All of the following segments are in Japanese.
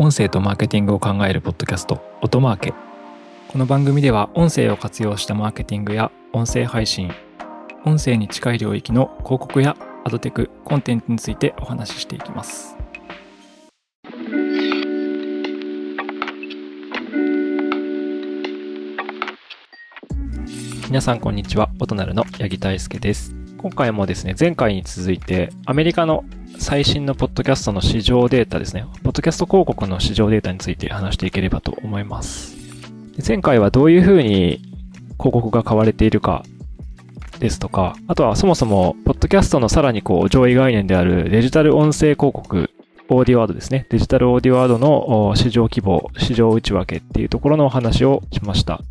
音声とマーケティングを考えるポッドキャスト音マーケ。この番組では音声を活用したマーケティングや音声配信音声に近い領域の広告やアドテクコンテンツについてお話ししていきます。皆さんこんにちは。音なるの八木大輔です。今回もですね前回に続いてアメリカの最新のポッドキャストの市場データですね。ポッドキャスト広告の市場データについて話していければと思います。前回はどういうふうに広告が買われているかですとか、あとはそもそも、ポッドキャストのさらにこう上位概念であるデジタル音声広告、オーディワードですね。デジタルオーディワードの市場規模、市場内訳っていうところのお話をしました。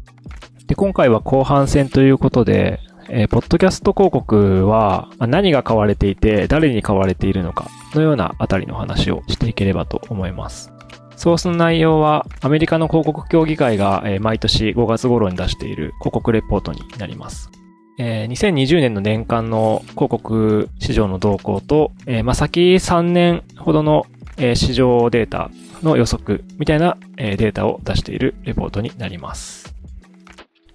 で、今回は後半戦ということで、えー、ポッドキャスト広告は何が買われていて、誰に買われているのかのようなあたりの話をしていければと思います。ソースの内容はアメリカの広告協議会が、毎年5月頃に出している広告レポートになります。2020年の年間の広告市場の動向と、まあ、先3年ほどの、市場データの予測みたいな、データを出しているレポートになります。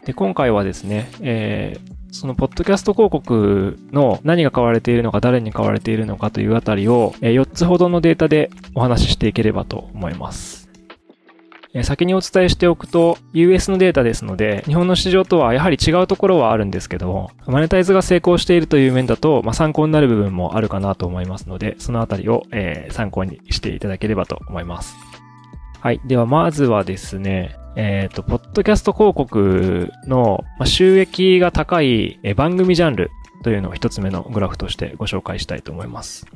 で、今回はですね、えー、そのポッドキャスト広告の何が買われているのか誰に買われているのかというあたりを4つほどのデータでお話ししていければと思います。先にお伝えしておくと US のデータですので日本の市場とはやはり違うところはあるんですけどもマネタイズが成功しているという面だと、まあ、参考になる部分もあるかなと思いますのでそのあたりを、えー、参考にしていただければと思います。はい。ではまずはですね、えっ、ー、と、ポッドキャスト広告の収益が高い番組ジャンルというのを一つ目のグラフとしてご紹介したいと思います。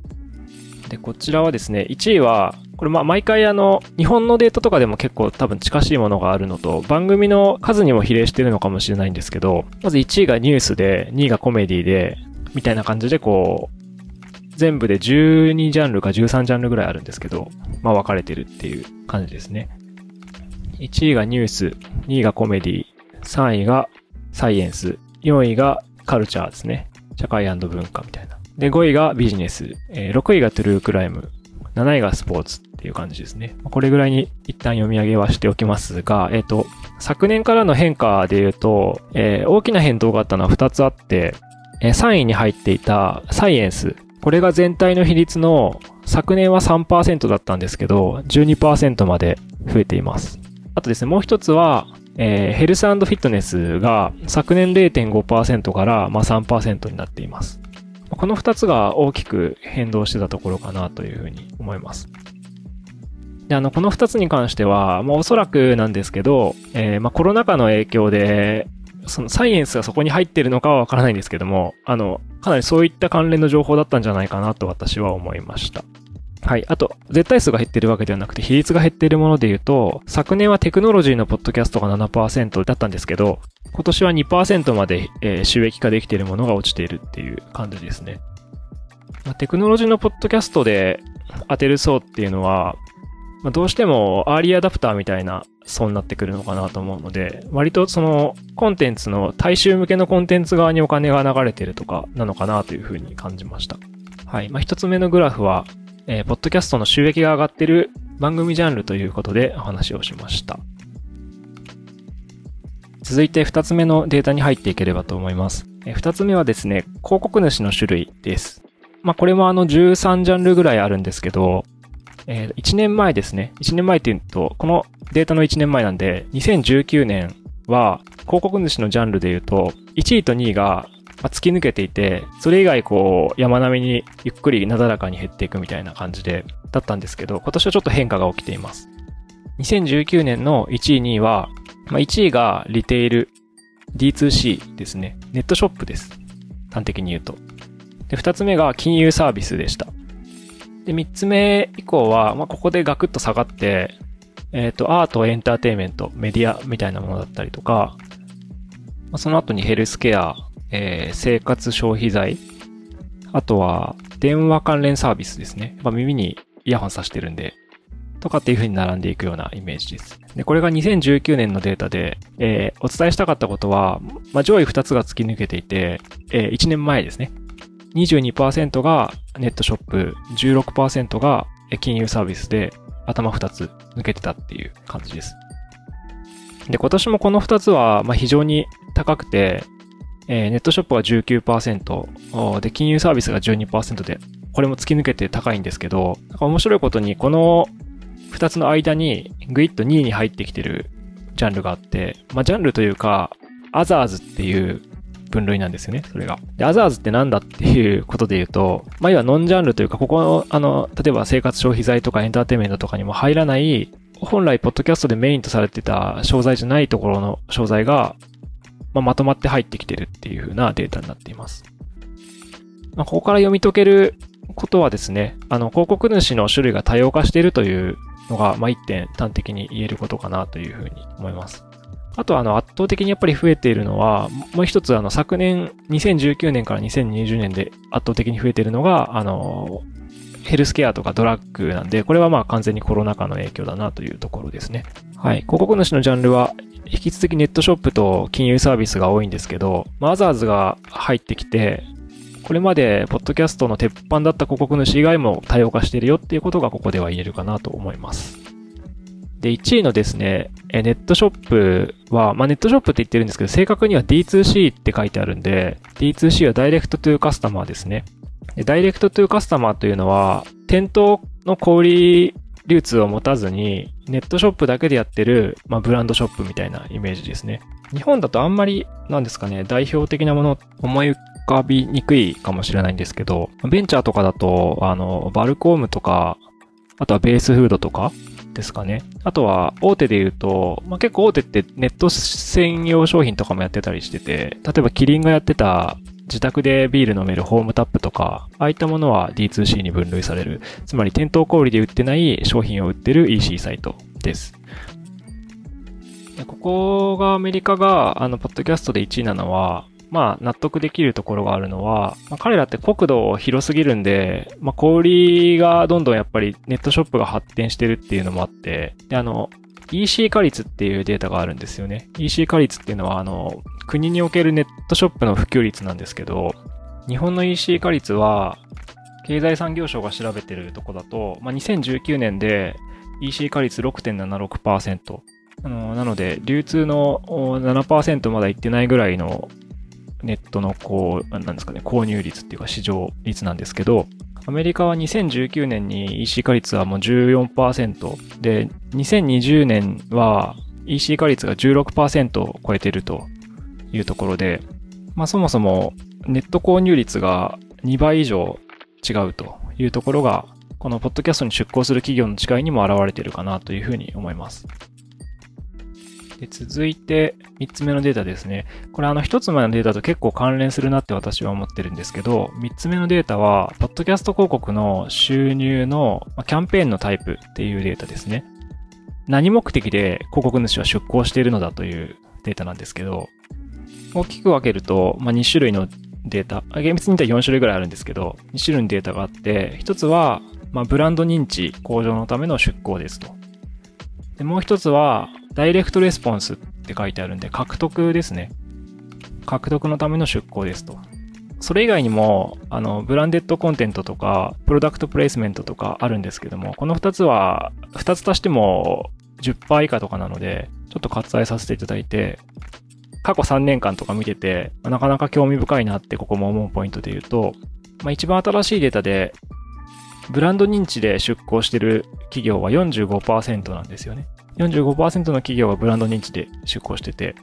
で、こちらはですね、1位は、これまあ毎回あの、日本のデータとかでも結構多分近しいものがあるのと、番組の数にも比例してるのかもしれないんですけど、まず1位がニュースで、2位がコメディで、みたいな感じでこう、全部で12ジャンルか13ジャンルぐらいあるんですけど、まあ分かれてるっていう感じですね。1位がニュース、2位がコメディ、3位がサイエンス、4位がカルチャーですね。社会文化みたいな。で、5位がビジネス、えー、6位がトゥルークライム、7位がスポーツっていう感じですね。これぐらいに一旦読み上げはしておきますが、えっ、ー、と、昨年からの変化で言うと、えー、大きな変動があったのは2つあって、え、3位に入っていたサイエンス。これが全体の比率の昨年は3%だったんですけど、12%まで増えています。あとですね、もう一つは、えー、ヘルスフィットネスが昨年0.5%からまあ3%になっています。この二つが大きく変動してたところかなというふうに思います。で、あの、この二つに関しては、まあおそらくなんですけど、えー、まあコロナ禍の影響で、そのサイエンスがそこに入ってるのかはわからないんですけども、あの、かなりそういった関連の情報だったんじゃないかなと私は思いました。はい。あと、絶対数が減ってるわけではなくて、比率が減っているもので言うと、昨年はテクノロジーのポッドキャストが7%だったんですけど、今年は2%まで、え、収益化できているものが落ちているっていう感じですね。ま、テクノロジーのポッドキャストで当てる層っていうのは、ま、どうしてもアーリーアダプターみたいな層になってくるのかなと思うので、割とそのコンテンツの大衆向けのコンテンツ側にお金が流れてるとかなのかなというふうに感じました。はい。まあ、一つ目のグラフは、えー、ポッドキャストの収益が上がってる番組ジャンルということでお話をしました。続いて二つ目のデータに入っていければと思います。え、二つ目はですね、広告主の種類です。まあ、これもあの13ジャンルぐらいあるんですけど、えー、1年前ですね。1年前っていうと、このデータの1年前なんで、2019年は広告主のジャンルで言うと、1位と2位がまあ、突き抜けていて、それ以外こう山並みにゆっくりなだらかに減っていくみたいな感じで、だったんですけど、今年はちょっと変化が起きています。2019年の1位、2位は、まあ、1位がリテール D2C ですね。ネットショップです。端的に言うと。で、2つ目が金融サービスでした。で、3つ目以降は、まあ、ここでガクッと下がって、えっ、ー、と、アート、エンターテイメント、メディアみたいなものだったりとか、まあ、その後にヘルスケア、えー、生活消費財、あとは電話関連サービスですね。やっぱ耳にイヤホンさしてるんで、とかっていう風に並んでいくようなイメージです。で、これが2019年のデータで、えー、お伝えしたかったことは、まあ、上位2つが突き抜けていて、えー、1年前ですね。22%がネットショップ、16%が金融サービスで、頭2つ抜けてたっていう感じです。で、今年もこの2つは、ま非常に高くて、えー、ネットショップは19%で、金融サービスが12%で、これも突き抜けて高いんですけど、なんか面白いことに、この2つの間にグイッと2位に入ってきてるジャンルがあって、まあ、ジャンルというか、アザーズっていう分類なんですよね、それが。で、アザーズってなんだっていうことで言うと、まあ、要はノンジャンルというか、ここの、あの、例えば生活消費財とかエンターテイメントとかにも入らない、本来、ポッドキャストでメインとされてた商材じゃないところの商材が、まあ、まとまって入ってきてるっていう風なデータになっています。まあ、ここから読み解けることはですね、あの、広告主の種類が多様化しているというのが、まあ、一点端的に言えることかなというふうに思います。あと、あの、圧倒的にやっぱり増えているのは、もう一つ、あの、昨年、2019年から2020年で圧倒的に増えているのが、あの、ヘルスケアとかドラッグなんで、これはまあ完全にコロナ禍の影響だなというところですね。はい。広告主のジャンルは、引き続きネットショップと金融サービスが多いんですけど、マザーズが入ってきて、これまで、ポッドキャストの鉄板だった広告主以外も多様化しているよっていうことがここでは言えるかなと思います。で、1位のですね、ネットショップは、まあ、ネットショップって言ってるんですけど、正確には D2C って書いてあるんで、D2C はダイレクトトゥーカスタマーですね。ダイレクトトゥーカスタマーというのは、店頭の小売流通を持たずに、ネットショップだけでやってる、まあ、ブランドショップみたいなイメージですね。日本だとあんまり、なんですかね、代表的なもの思い浮かびにくいかもしれないんですけど、ベンチャーとかだと、あの、バルコームとか、あとはベースフードとかですかね。あとは大手で言うと、まあ、結構大手ってネット専用商品とかもやってたりしてて、例えばキリンがやってた自宅でビール飲めるホームタップとか、ああいったものは D2C に分類される。つまり店頭小売で売ってない商品を売ってる EC サイトです。ここがアメリカが、あの、ポッドキャストで1位なのは、まあ、納得できるところがあるのは、まあ、彼らって国土広すぎるんで、まあ、小売がどんどんやっぱりネットショップが発展してるっていうのもあって、で、あの、EC 化率っていうデータがあるんですよね。EC 化率っていうのは、あの、国におけるネットショップの普及率なんですけど、日本の EC 化率は、経済産業省が調べてるとこだと、まあ、2019年で EC 化率6.76%。あのなので、流通の7%まだいってないぐらいのネットのこう、なんですかね、購入率っていうか市場率なんですけど、アメリカは2019年に EC 化率はもう14%で、2020年は EC 化率が16%を超えているというところで、まあそもそもネット購入率が2倍以上違うというところが、このポッドキャストに出向する企業の違いにも現れているかなというふうに思います。で続いて、3つ目のデータですね。これあの1つ目のデータと結構関連するなって私は思ってるんですけど、3つ目のデータは、ポッドキャスト広告の収入のキャンペーンのタイプっていうデータですね。何目的で広告主は出向しているのだというデータなんですけど、大きく分けると、まあ、2種類のデータ、厳密に言ったら4種類ぐらいあるんですけど、2種類のデータがあって、1つは、まあ、ブランド認知向上のための出向ですと。でもう1つは、ダイレクトレスポンスって書いてあるんで、獲得ですね。獲得のための出向ですと。それ以外にも、あの、ブランデッドコンテントとか、プロダクトプレイスメントとかあるんですけども、この2つは、2つ足しても10%以下とかなので、ちょっと割愛させていただいて、過去3年間とか見てて、なかなか興味深いなってここも思うポイントで言うと、まあ、一番新しいデータで、ブランド認知で出向してる企業は45%なんですよね。45%の企業がブランド認知で出向してて、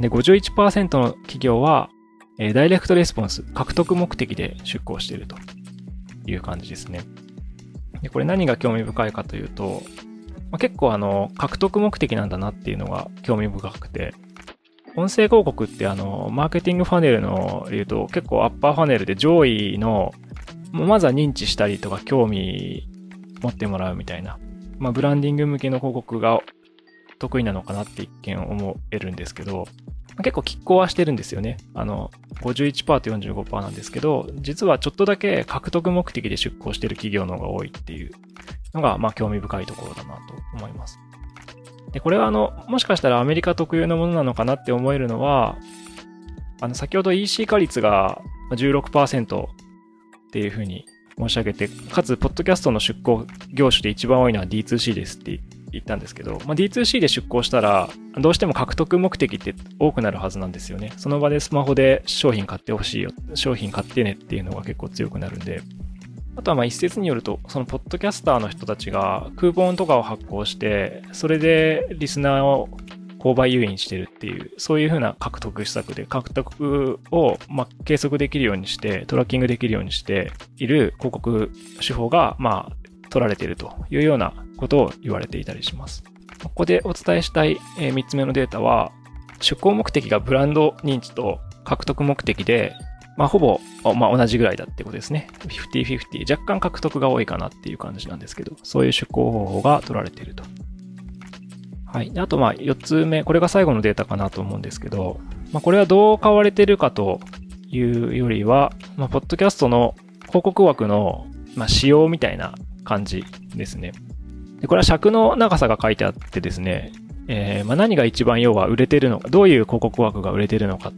で、51%の企業は、えー、ダイレクトレスポンス、獲得目的で出向していると。いう感じですね。で、これ何が興味深いかというと、まあ、結構あの、獲得目的なんだなっていうのが興味深くて、音声広告ってあの、マーケティングファネルの言うと結構アッパーファネルで上位の、まずは認知したりとか興味持ってもらうみたいな。まあ、ブランディング向けの広告が得意なのかなって一見思えるんですけど、結構拮抗はしてるんですよね。あの、51%と45%なんですけど、実はちょっとだけ獲得目的で出向してる企業の方が多いっていうのが、まあ、興味深いところだなと思います。で、これはあの、もしかしたらアメリカ特有のものなのかなって思えるのは、あの、先ほど EC 化率が16%っていうふうに申し上げて、かつ、ポッドキャストの出向業種で一番多いのは D2C ですって言ったんですけど、まあ、D2C で出向したら、どうしても獲得目的って多くなるはずなんですよね。その場でスマホで商品買ってほしいよ、商品買ってねっていうのが結構強くなるんで、あとはまあ一説によると、そのポッドキャスターの人たちがクーポンとかを発行して、それでリスナーを購買誘引してるっていう、そういうふうな獲得施策で、獲得をま計測できるようにして、トラッキングできるようにしている広告手法が、まあ、取られているというようなことを言われていたりします。ここでお伝えしたい3つ目のデータは、出向目的がブランド認知と獲得目的で、まあ、ほぼ、まあ、同じぐらいだってことですね。50-50。若干獲得が多いかなっていう感じなんですけど、そういう出向方法が取られていると。はい。あと、まあ、4つ目、これが最後のデータかなと思うんですけど、まあ、これはどう買われてるかというよりは、まあ、ポッドキャストの広告枠の、まあ、仕様みたいな感じですね。でこれは尺の長さが書いてあってですね、えー、まあ、何が一番要は売れてるのか、どういう広告枠が売れてるのかっ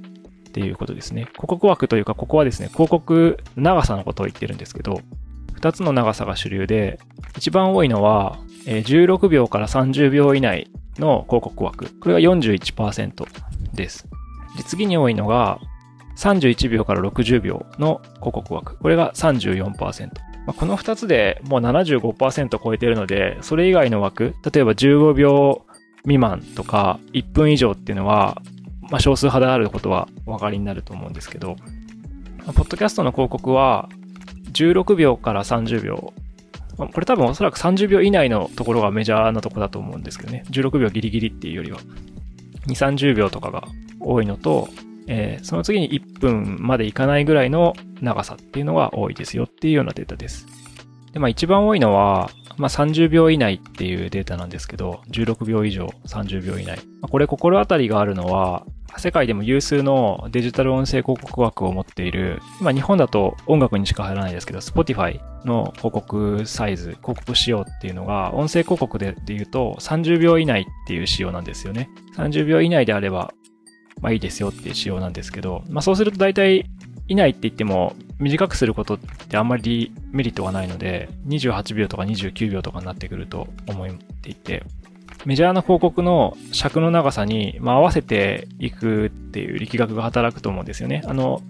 ていうことですね。広告枠というか、ここはですね、広告長さのことを言ってるんですけど、2つの長さが主流で、一番多いのは、16秒から30秒以内の広告枠。これが41%です。で次に多いのが、31秒から60秒の広告枠。これが34%。まあ、この2つでもう75%超えてるので、それ以外の枠、例えば15秒未満とか1分以上っていうのは、まあ、少数派であることはお分かりになると思うんですけど、まあ、ポッドキャストの広告は、16秒から30秒。これ多分おそらく30秒以内のところがメジャーなとこだと思うんですけどね。16秒ギリギリっていうよりは。2、30秒とかが多いのと、えー、その次に1分までいかないぐらいの長さっていうのが多いですよっていうようなデータです。で、まあ一番多いのは、まあ、30秒以内っていうデータなんですけど、16秒以上30秒以内。まあ、これ心当たりがあるのは、世界でも有数のデジタル音声広告枠を持っている、今日本だと音楽にしか入らないですけど、Spotify の広告サイズ、広告仕様っていうのが、音声広告で言うと30秒以内っていう仕様なんですよね。30秒以内であれば、まあいいですよっていう仕様なんですけど、まあそうすると大体以内って言っても短くすることってあんまりメリットがないので、28秒とか29秒とかになってくると思っていて、メジャーな広告の尺の長さに、まあ、合わせていくっていう力学が働くと思うんですよね。あの、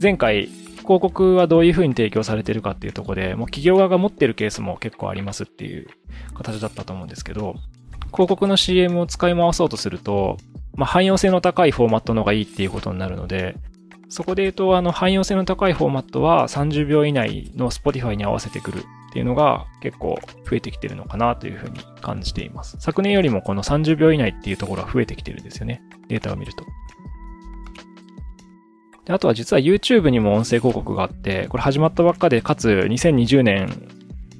前回、広告はどういうふうに提供されてるかっていうところで、もう企業側が持ってるケースも結構ありますっていう形だったと思うんですけど、広告の CM を使い回そうとすると、まあ、汎用性の高いフォーマットのがいいっていうことになるので、そこで言うと、あの、汎用性の高いフォーマットは30秒以内の Spotify に合わせてくるっていうのが結構増えてきてるのかなというふうに感じています。昨年よりもこの30秒以内っていうところは増えてきてるんですよね。データを見ると。であとは実は YouTube にも音声広告があって、これ始まったばっかで、かつ2020年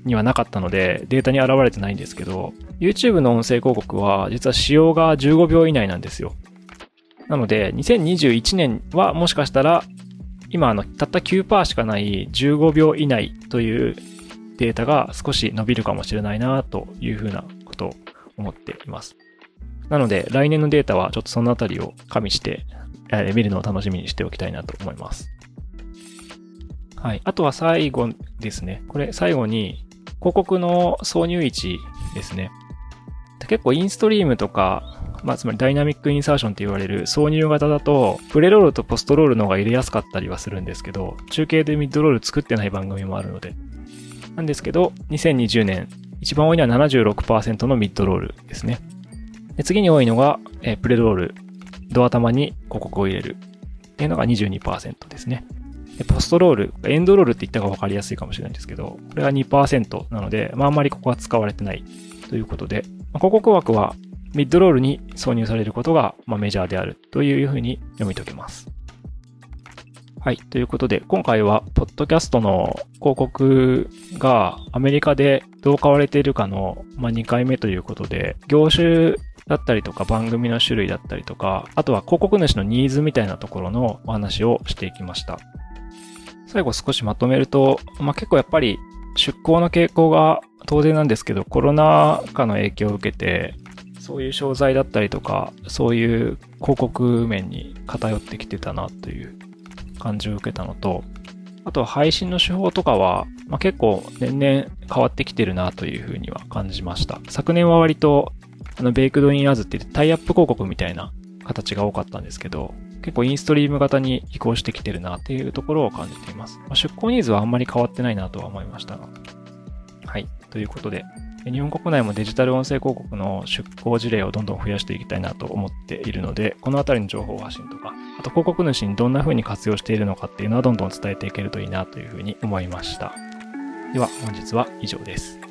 にはなかったので、データに現れてないんですけど、YouTube の音声広告は実は使用が15秒以内なんですよ。なので、2021年はもしかしたら、今あの、たった9%しかない15秒以内というデータが少し伸びるかもしれないなというふうなことを思っています。なので、来年のデータはちょっとそのあたりを加味して、え見るのを楽しみにしておきたいなと思います。はい。あとは最後ですね。これ最後に広告の挿入位置ですね。結構インストリームとかまあ、つまりダイナミックインサーションって言われる挿入型だと、プレロールとポストロールの方が入れやすかったりはするんですけど、中継でミッドロール作ってない番組もあるので。なんですけど、2020年、一番多いのは76%のミッドロールですね。で次に多いのが、え、プレロール、ドア玉に広告を入れるっていうのが22%ですね。でポストロール、エンドロールって言った方が分かりやすいかもしれないんですけど、これが2%なので、まああんまりここは使われてないということで、まあ、広告枠はミッドロールに挿入されることが、まあ、メジャーであるというふうに読み解けます。はい。ということで、今回は、ポッドキャストの広告がアメリカでどう買われているかの、まあ、2回目ということで、業種だったりとか番組の種類だったりとか、あとは広告主のニーズみたいなところのお話をしていきました。最後少しまとめると、まあ、結構やっぱり出向の傾向が当然なんですけど、コロナ禍の影響を受けて、そういう商材だったりとか、そういう広告面に偏ってきてたなという感じを受けたのと、あと配信の手法とかは、まあ、結構年々変わってきてるなというふうには感じました。昨年は割と、あの、ベイクドインアズってタイアップ広告みたいな形が多かったんですけど、結構インストリーム型に移行してきてるなっていうところを感じています。まあ、出向ニーズはあんまり変わってないなとは思いましたが。はい。ということで、日本国内もデジタル音声広告の出向事例をどんどん増やしていきたいなと思っているので、このあたりの情報発信とか、あと広告主にどんな風に活用しているのかっていうのはどんどん伝えていけるといいなというふうに思いました。では本日は以上です。